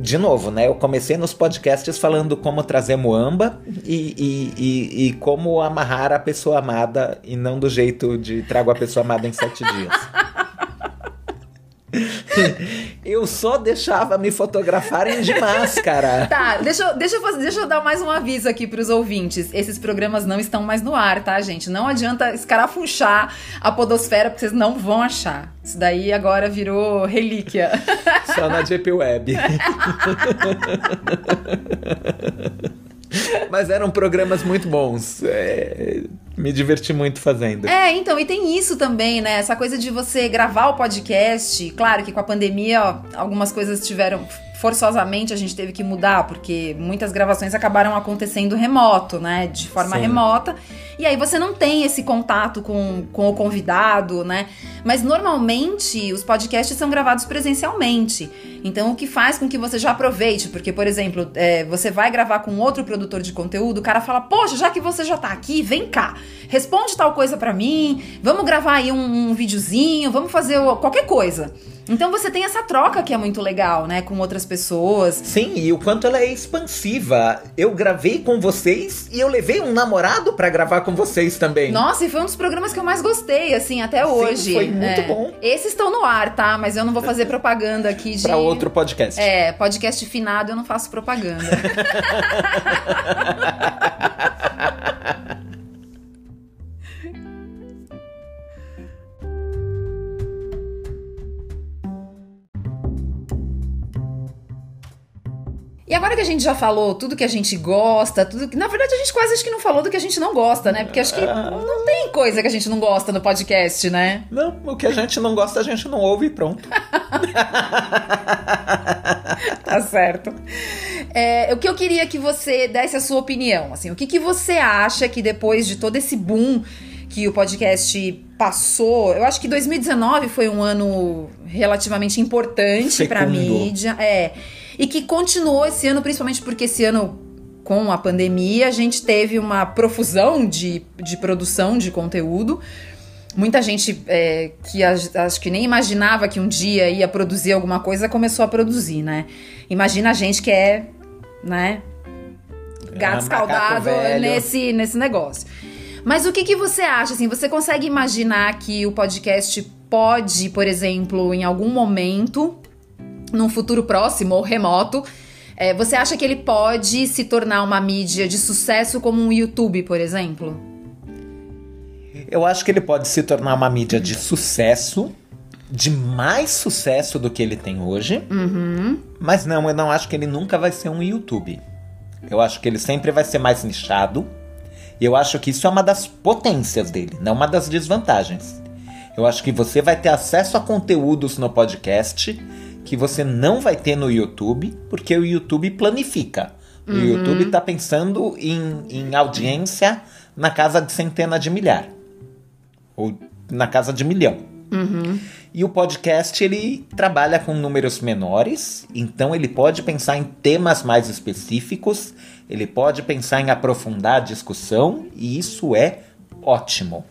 de novo, né? Eu comecei nos podcasts falando como trazer muamba e, e, e, e como amarrar a pessoa amada e não do jeito de trago a pessoa amada em sete dias. *laughs* *laughs* Eu só deixava me fotografarem de máscara. Tá, deixa, eu- deixa, eu deixa eu dar mais um aviso aqui pros ouvintes. Esses programas não estão mais no ar, tá, gente? Não adianta escarafunchar a podosfera, porque vocês não vão achar. Isso daí agora virou relíquia. *laughs* Só na Deep Web. *laughs* Mas eram programas muito bons. É, me diverti muito fazendo. É, então, e tem isso também, né? Essa coisa de você gravar o podcast. Claro que com a pandemia, ó, algumas coisas tiveram. Forçosamente a gente teve que mudar, porque muitas gravações acabaram acontecendo remoto, né? De forma Sim. remota. E aí você não tem esse contato com, com o convidado, né? Mas normalmente os podcasts são gravados presencialmente. Então o que faz com que você já aproveite, porque, por exemplo, é, você vai gravar com outro produtor de conteúdo, o cara fala, poxa, já que você já tá aqui, vem cá, responde tal coisa pra mim, vamos gravar aí um, um videozinho, vamos fazer qualquer coisa. Então você tem essa troca que é muito legal, né, com outras pessoas. Sim, e o quanto ela é expansiva. Eu gravei com vocês e eu levei um namorado pra gravar com vocês também. Nossa, e foi um dos programas que eu mais gostei, assim, até hoje. foi muito É. bom. Esses estão no ar, tá? Mas eu não vou fazer propaganda aqui de. Pra outro podcast. É, podcast finado eu não faço propaganda. *laughs* E agora que a gente já falou tudo que a gente gosta, tudo que. Na verdade, a gente quase acho que não falou do que a gente não gosta, né? Porque acho que não tem coisa que a gente não gosta no podcast, né? Não, o que a gente não gosta, a gente não ouve e pronto. *laughs* Tá certo. É, o que eu queria que você desse a sua opinião, assim, o que, que você acha que depois de todo esse boom que o podcast passou, eu acho que 2019 foi um ano relativamente importante para mídia, é, e que continuou esse ano, principalmente porque esse ano com a pandemia a gente teve uma profusão de, de produção de conteúdo. muita gente é, que acho que nem imaginava que um dia ia produzir alguma coisa começou a produzir, né? Imagina a gente que é, né, gato É, escaldado nesse, nesse negócio. Mas o que, que você acha? Assim, você consegue imaginar que o podcast pode, por exemplo, em algum momento, num futuro próximo ou remoto, é, você acha que ele pode se tornar uma mídia de sucesso como um YouTube, por exemplo? Eu acho que ele pode se tornar uma mídia de sucesso, de mais sucesso do que ele tem hoje. Mas não, eu não acho que ele nunca vai ser um YouTube. Eu acho que ele sempre vai ser mais nichado. E eu acho que isso é uma das potências dele, não uma das desvantagens. Eu acho que você vai ter acesso a conteúdos no podcast que você não vai ter no YouTube, porque o YouTube planifica. O YouTube tá pensando em, em audiência na casa de centena de milhar. Ou na casa de milhão. E o podcast ele trabalha com números menores, então ele pode pensar em temas mais específicos, ele pode pensar em aprofundar a discussão, e isso é ótimo.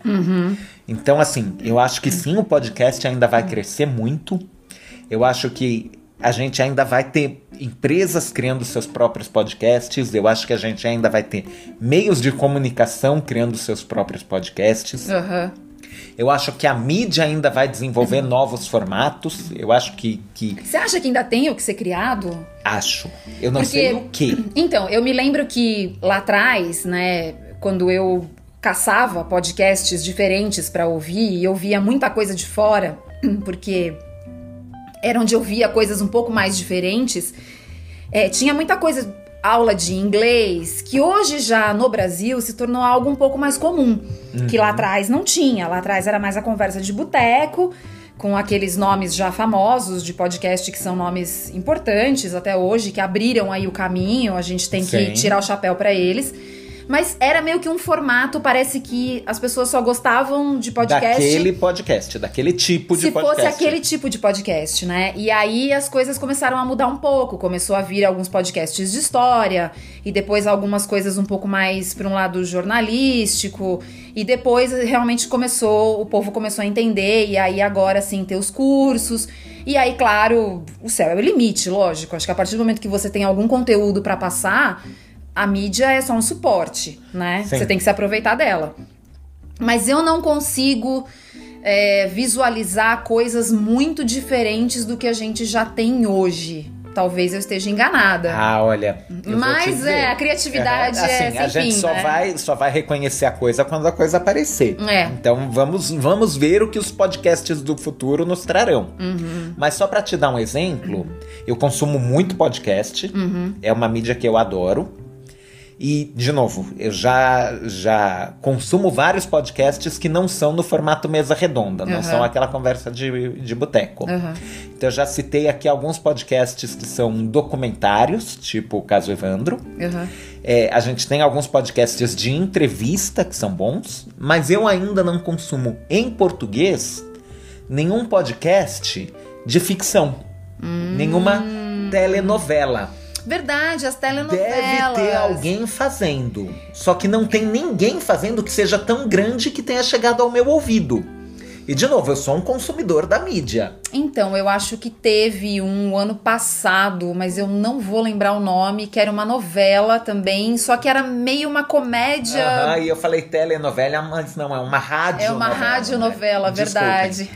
Então, assim, eu acho que sim, o podcast ainda vai crescer muito. Eu acho que a gente ainda vai ter empresas criando seus próprios podcasts. Eu acho que a gente ainda vai ter meios de comunicação criando seus próprios podcasts. Aham. Eu acho que a mídia ainda vai desenvolver novos formatos. Eu acho que, que. Você acha que ainda tem o que ser criado? Acho. Eu não Porque- sei o que. Então, eu me lembro que lá atrás, né, quando eu caçava podcasts diferentes pra ouvir, e eu via muita coisa de fora, *clears throat* porque era onde eu via coisas um pouco mais diferentes. É, tinha muita coisa, aula de inglês, que hoje já no Brasil se tornou algo um pouco mais comum. Que lá atrás não tinha. Lá atrás era mais a conversa de boteco, com aqueles nomes já famosos de podcast que são nomes importantes até hoje, que abriram aí o caminho, a gente tem que Sim. tirar o chapéu pra eles. Mas era meio que um formato, parece que as pessoas só gostavam de podcast Daquele podcast, daquele tipo de se podcast. fosse aquele tipo de podcast, né? E aí as coisas começaram a mudar um pouco. Começou a vir alguns podcasts de história, e depois algumas coisas um pouco mais para um lado jornalístico. E depois realmente começou, o povo começou a entender, e aí agora sim ter os cursos. E aí, claro, o céu é o limite, lógico. Acho que a partir do momento que você tem algum conteúdo para passar, a mídia é só um suporte, né? Sim. Você tem que se aproveitar dela. Mas eu não consigo é, visualizar coisas muito diferentes do que a gente já tem hoje. Talvez eu esteja enganada. Ah, olha. Mas é, a criatividade é assim, sem a gente fim, só né? vai só vai reconhecer a coisa quando a coisa aparecer. É. Então vamos vamos ver o que os podcasts do futuro nos trarão. Uhum. Mas só pra te dar um exemplo, eu consumo muito podcast. Uhum. É uma mídia que eu adoro. E, de novo, eu já, já consumo vários podcasts que não são no formato mesa redonda, não Aham. são aquela conversa de, de boteco. Aham. Então, eu já citei aqui alguns podcasts que são documentários, tipo o caso Evandro. Aham. É, a gente tem alguns podcasts de entrevista que são bons, mas eu ainda não consumo em português nenhum podcast de ficção. Hum. Nenhuma telenovela. Verdade, as telenovelas. Deve ter alguém fazendo. Só que não tem ninguém fazendo que seja tão grande que tenha chegado ao meu ouvido. E de novo, eu sou um consumidor da mídia. Então, eu acho que teve um ano passado, mas eu não vou lembrar o nome, que era uma novela também, só que era meio uma comédia. Aham, e eu falei telenovela, mas não, é uma rádio É uma radionovela, né? verdade.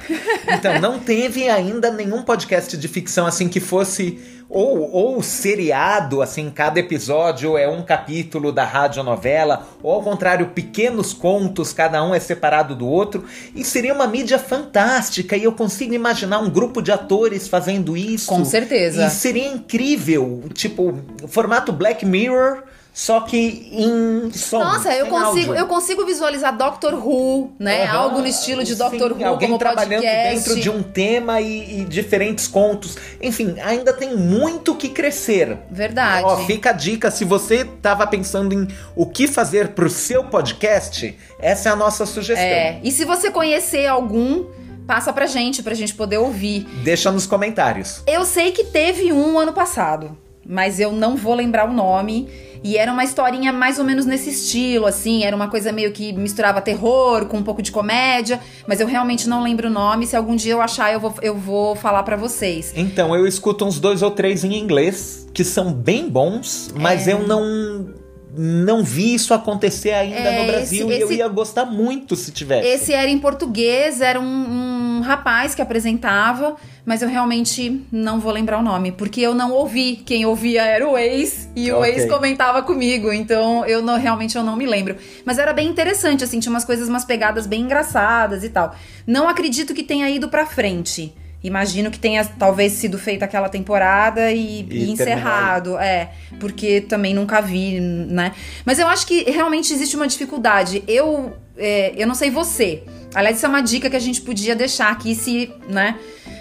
Então, não teve ainda nenhum podcast de ficção assim que fosse ou, ou seriado, assim, cada episódio é um capítulo da radionovela, ou ao contrário, pequenos contos, cada um é separado do outro, e seria uma mídia fantástica, e eu consigo imaginar um grupo de atores fazendo isso. Com certeza. E seria incrível, tipo, formato Black Mirror, só que em som. Nossa, eu consigo, áudio. eu consigo visualizar Doctor Who, né? Aham. Algo no estilo de Sim, Doctor Who alguém como trabalhando podcast. dentro de um tema e, e diferentes contos. Enfim, ainda tem muito que crescer. Verdade. Ó, fica a dica, se você tava pensando em o que fazer pro seu podcast, essa é a nossa sugestão. É, e se você conhecer algum, passa pra gente, pra gente poder ouvir. Deixa nos comentários. Eu sei que teve um ano passado, mas eu não vou lembrar o nome. E era uma historinha mais ou menos nesse estilo, assim. Era uma coisa meio que misturava terror com um pouco de comédia. Mas eu realmente não lembro o nome. Se algum dia eu achar, eu vou, eu vou falar para vocês. Então, eu escuto uns dois ou três em inglês, que são bem bons, mas é. eu não não vi isso acontecer ainda é, no Brasil esse, e eu ia gostar muito se tivesse. Esse era em português, era um, um, rapaz que apresentava, mas eu realmente não vou lembrar o nome, porque eu não ouvi. Quem ouvia era o ex e o okay. ex comentava comigo, então eu não, realmente eu não me lembro. Mas era bem interessante, assim, tinha umas coisas, umas pegadas bem engraçadas e tal. Não acredito que tenha ido pra frente. Imagino que tenha talvez sido feita aquela temporada e, e, e encerrado. É, porque também nunca vi, né? Mas eu acho que realmente existe uma dificuldade. Eu, é, eu não sei você. Aliás, isso é uma dica que a gente podia deixar aqui se, né?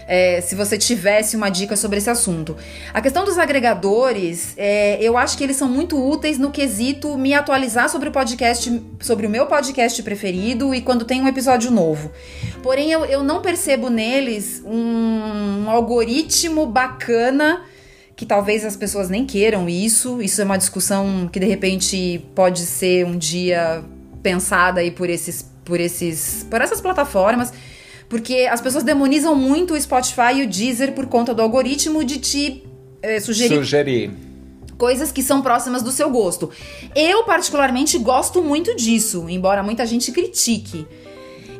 É, se você tivesse uma dica sobre esse assunto. A questão dos agregadores, é, eu acho que eles são muito úteis no quesito me atualizar sobre o podcast, sobre o meu podcast preferido e quando tem um episódio novo. Porém, eu, eu não percebo neles um, um algoritmo bacana que talvez as pessoas nem queiram isso. Isso é uma discussão que de repente pode ser um dia pensada aí por esses por esses por essas plataformas. Porque as pessoas demonizam muito o Spotify e o Deezer por conta do algoritmo de te é, sugerir. Sugerir coisas que são próximas do seu gosto. Eu, particularmente, gosto muito disso, embora muita gente critique.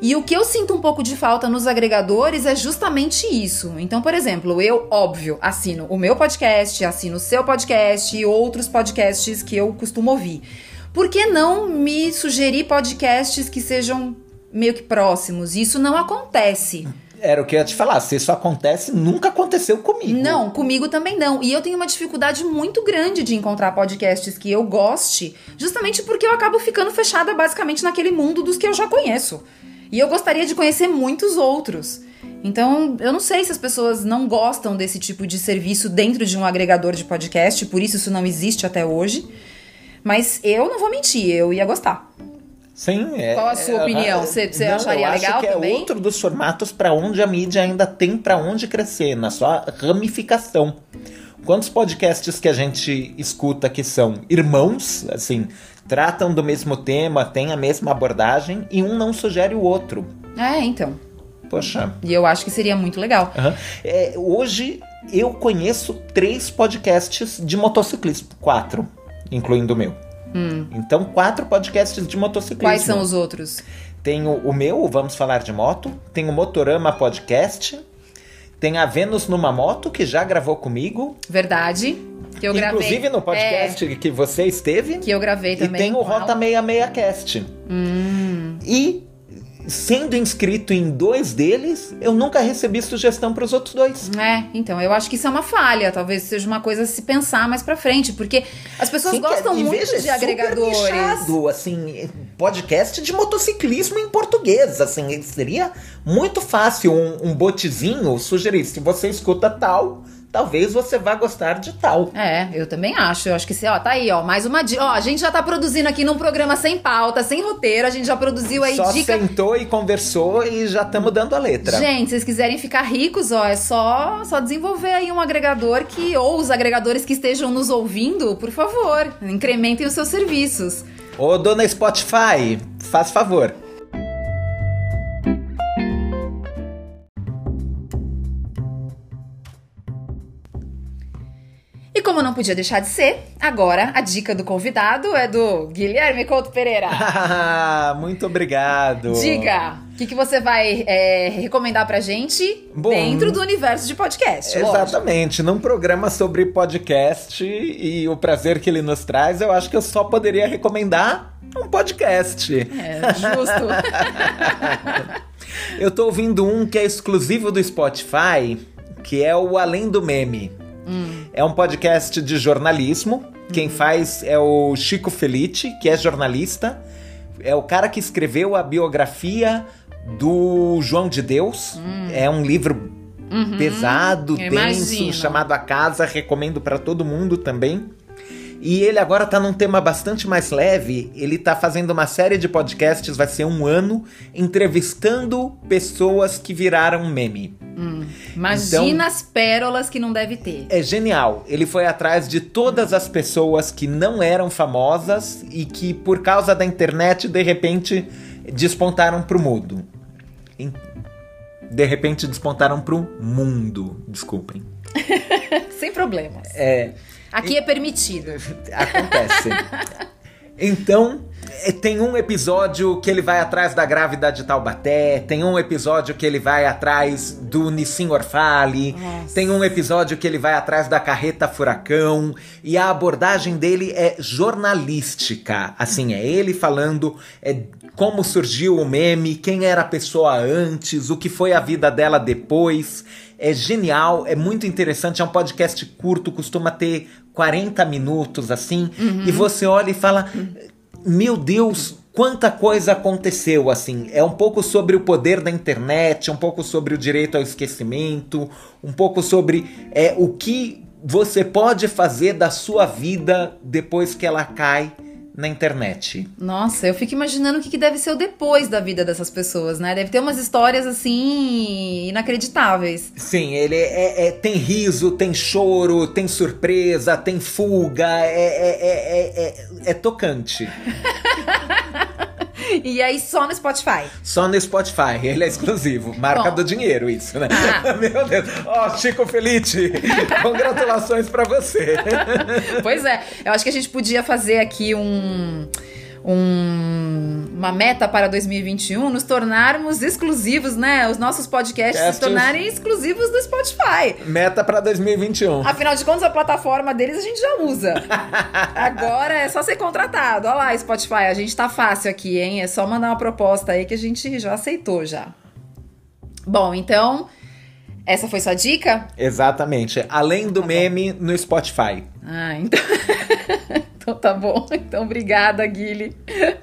E o que eu sinto um pouco de falta nos agregadores é justamente isso. Então, por exemplo, eu, óbvio, assino o meu podcast, assino o seu podcast e outros podcasts que eu costumo ouvir. Por que não me sugerir podcasts que sejam meio que próximos. Isso não acontece. Era o que eu ia te falar. Se isso acontece, nunca aconteceu comigo. Não, comigo também não. E eu tenho uma dificuldade muito grande de encontrar podcasts que eu goste, justamente porque eu acabo ficando fechada basicamente naquele mundo dos que eu já conheço. E eu gostaria de conhecer muitos outros. Então, eu não sei se as pessoas não gostam desse tipo de serviço dentro de um agregador de podcast, por isso isso não existe até hoje. Mas eu não vou mentir, eu ia gostar. Sim, é. Qual a sua é, opinião? Você, você não, acharia eu legal acho que também? É outro dos formatos para onde a mídia ainda tem para onde crescer, na sua ramificação. Quantos podcasts que a gente escuta que são irmãos, assim, tratam do mesmo tema, têm a mesma abordagem e um não sugere o outro. É, então. Poxa. E eu acho que seria muito legal. Uhum. É, hoje eu conheço três podcasts de motociclismo, quatro, incluindo o meu. Hum. Então, quatro podcasts de motociclismo. Quais são os outros? Tem o, o meu, Vamos Falar de Moto. Tem o Motorama Podcast. Tem a Vênus numa Moto, que já gravou comigo. Verdade. Que eu Inclusive gravei. no podcast é, que você esteve. Que eu gravei também. E tem o Rota 66 Cast. Hum. E sendo inscrito em dois deles, eu nunca recebi sugestão para os outros dois. É, então, eu acho que isso é uma falha, talvez seja uma coisa a se pensar mais para frente, porque as pessoas Sim, gostam que, muito de é agregadores. Nichado, assim, podcast de motociclismo em português, assim, seria muito fácil um, um botezinho sugerir, se você escuta tal, talvez você vá gostar de tal. É, eu também acho. Eu acho que você, ó, tá aí, ó, mais uma dica. Ó, a gente já tá produzindo aqui num programa sem pauta, sem roteiro, a gente já produziu aí só dica. sentou e conversou e já estamos dando a letra. Gente, se vocês quiserem ficar ricos, ó, é só só desenvolver aí um agregador que ou os agregadores que estejam nos ouvindo, por favor, incrementem os seus serviços. Ô, dona Spotify, faz favor. Como não podia deixar de ser, agora a dica do convidado é do Guilherme Couto Pereira. *laughs* Muito obrigado. Diga, o que, que você vai é, recomendar pra gente Bom, dentro do universo de podcast? Exatamente. Lógico. Num programa sobre podcast e o prazer que ele nos traz, eu acho que eu só poderia recomendar um podcast. É, justo. *laughs* eu tô ouvindo um que é exclusivo do Spotify, que é o Além do Meme. Hum. É um podcast de jornalismo. Quem faz é o Chico Felice, que é jornalista. É o cara que escreveu a biografia do João de Deus. Hum. É um livro uhum. pesado, denso, chamado A Casa. Recomendo para todo mundo também. E ele agora tá num tema bastante mais leve. Ele tá fazendo uma série de podcasts, vai ser um ano, entrevistando pessoas que viraram meme. Hum, imagina então, as pérolas que não deve ter. É genial. Ele foi atrás de todas as pessoas que não eram famosas e que, por causa da internet, de repente despontaram pro mundo. De repente despontaram pro mundo. Desculpem. *laughs* *laughs* Sem problemas. É. Aqui e... é permitido. *laughs* Acontece. *laughs* então, é, tem um episódio que ele vai atrás da grávida de Taubaté, tem um episódio que ele vai atrás do Nissim Orfali, Nossa. tem um episódio que ele vai atrás da carreta furacão, e a abordagem dele é jornalística. Assim, é ele falando é, como surgiu o meme, quem era a pessoa antes, o que foi a vida dela depois. É genial, é muito interessante, é um podcast curto, costuma ter 40 minutos assim, uhum. e você olha e fala. Meu Deus, quanta coisa aconteceu assim. É um pouco sobre o poder da internet, um pouco sobre o direito ao esquecimento, um pouco sobre é, o que você pode fazer da sua vida depois que ela cai na internet. Nossa, eu fico imaginando o que deve ser o depois da vida dessas pessoas, né? Deve ter umas histórias assim inacreditáveis. Sim, ele é, é tem riso, tem choro, tem surpresa, tem fuga, é, é, é, é tocante. *laughs* E aí só no Spotify. Só no Spotify, ele é exclusivo. Marca Bom. do dinheiro, isso, né? Ah. *laughs* Meu Deus. Ó, oh, Chico Felice, *laughs* congratulações para você. pois é, eu acho que a gente podia fazer aqui um um, uma meta para 2021, nos tornarmos exclusivos, né? Os nossos podcasts se tornarem exclusivos do Spotify. Meta para 2021. Afinal de contas, a plataforma deles a gente já usa. *laughs* Agora é só ser contratado. Olha lá, Spotify, a gente tá fácil aqui, hein? É só mandar uma proposta aí que a gente já aceitou já. Bom, então, essa foi sua dica? Exatamente. Além do tá meme no Spotify. Ah, então. *laughs* Então tá bom. *laughs* Então obrigada, Guilherme. *laughs*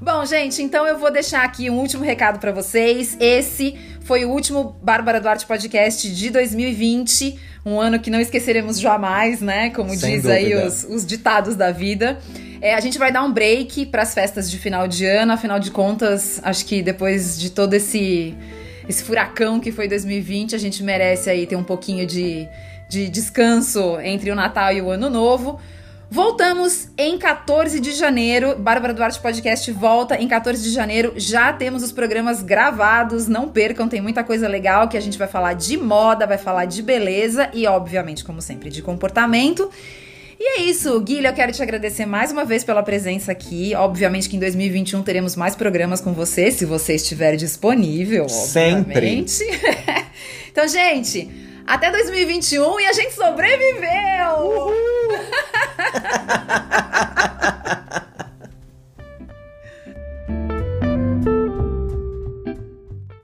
Bom, gente, então eu vou deixar aqui um último recado para vocês. Esse foi o último Bárbara Duarte Podcast de 2020, um ano que não esqueceremos jamais, né? Como Sem diz dúvida. aí os, os ditados da vida. É, a gente vai dar um break para as festas de final de ano, afinal de contas, acho que depois de todo esse esse furacão que foi 2020, a gente merece aí ter um pouquinho de, de descanso entre o Natal e o Ano Novo. Voltamos em 14 de janeiro. Bárbara Duarte Podcast volta em 14 de janeiro. Já temos os programas gravados. Não percam, tem muita coisa legal que a gente vai falar de moda, vai falar de beleza e, obviamente, como sempre, de comportamento. E é isso, Guilherme, eu quero te agradecer mais uma vez pela presença aqui. Obviamente que em 2021 teremos mais programas com você, se você estiver disponível. Sempre. *laughs* então, gente, até 2021 e a gente sobreviveu! Uhul! *laughs*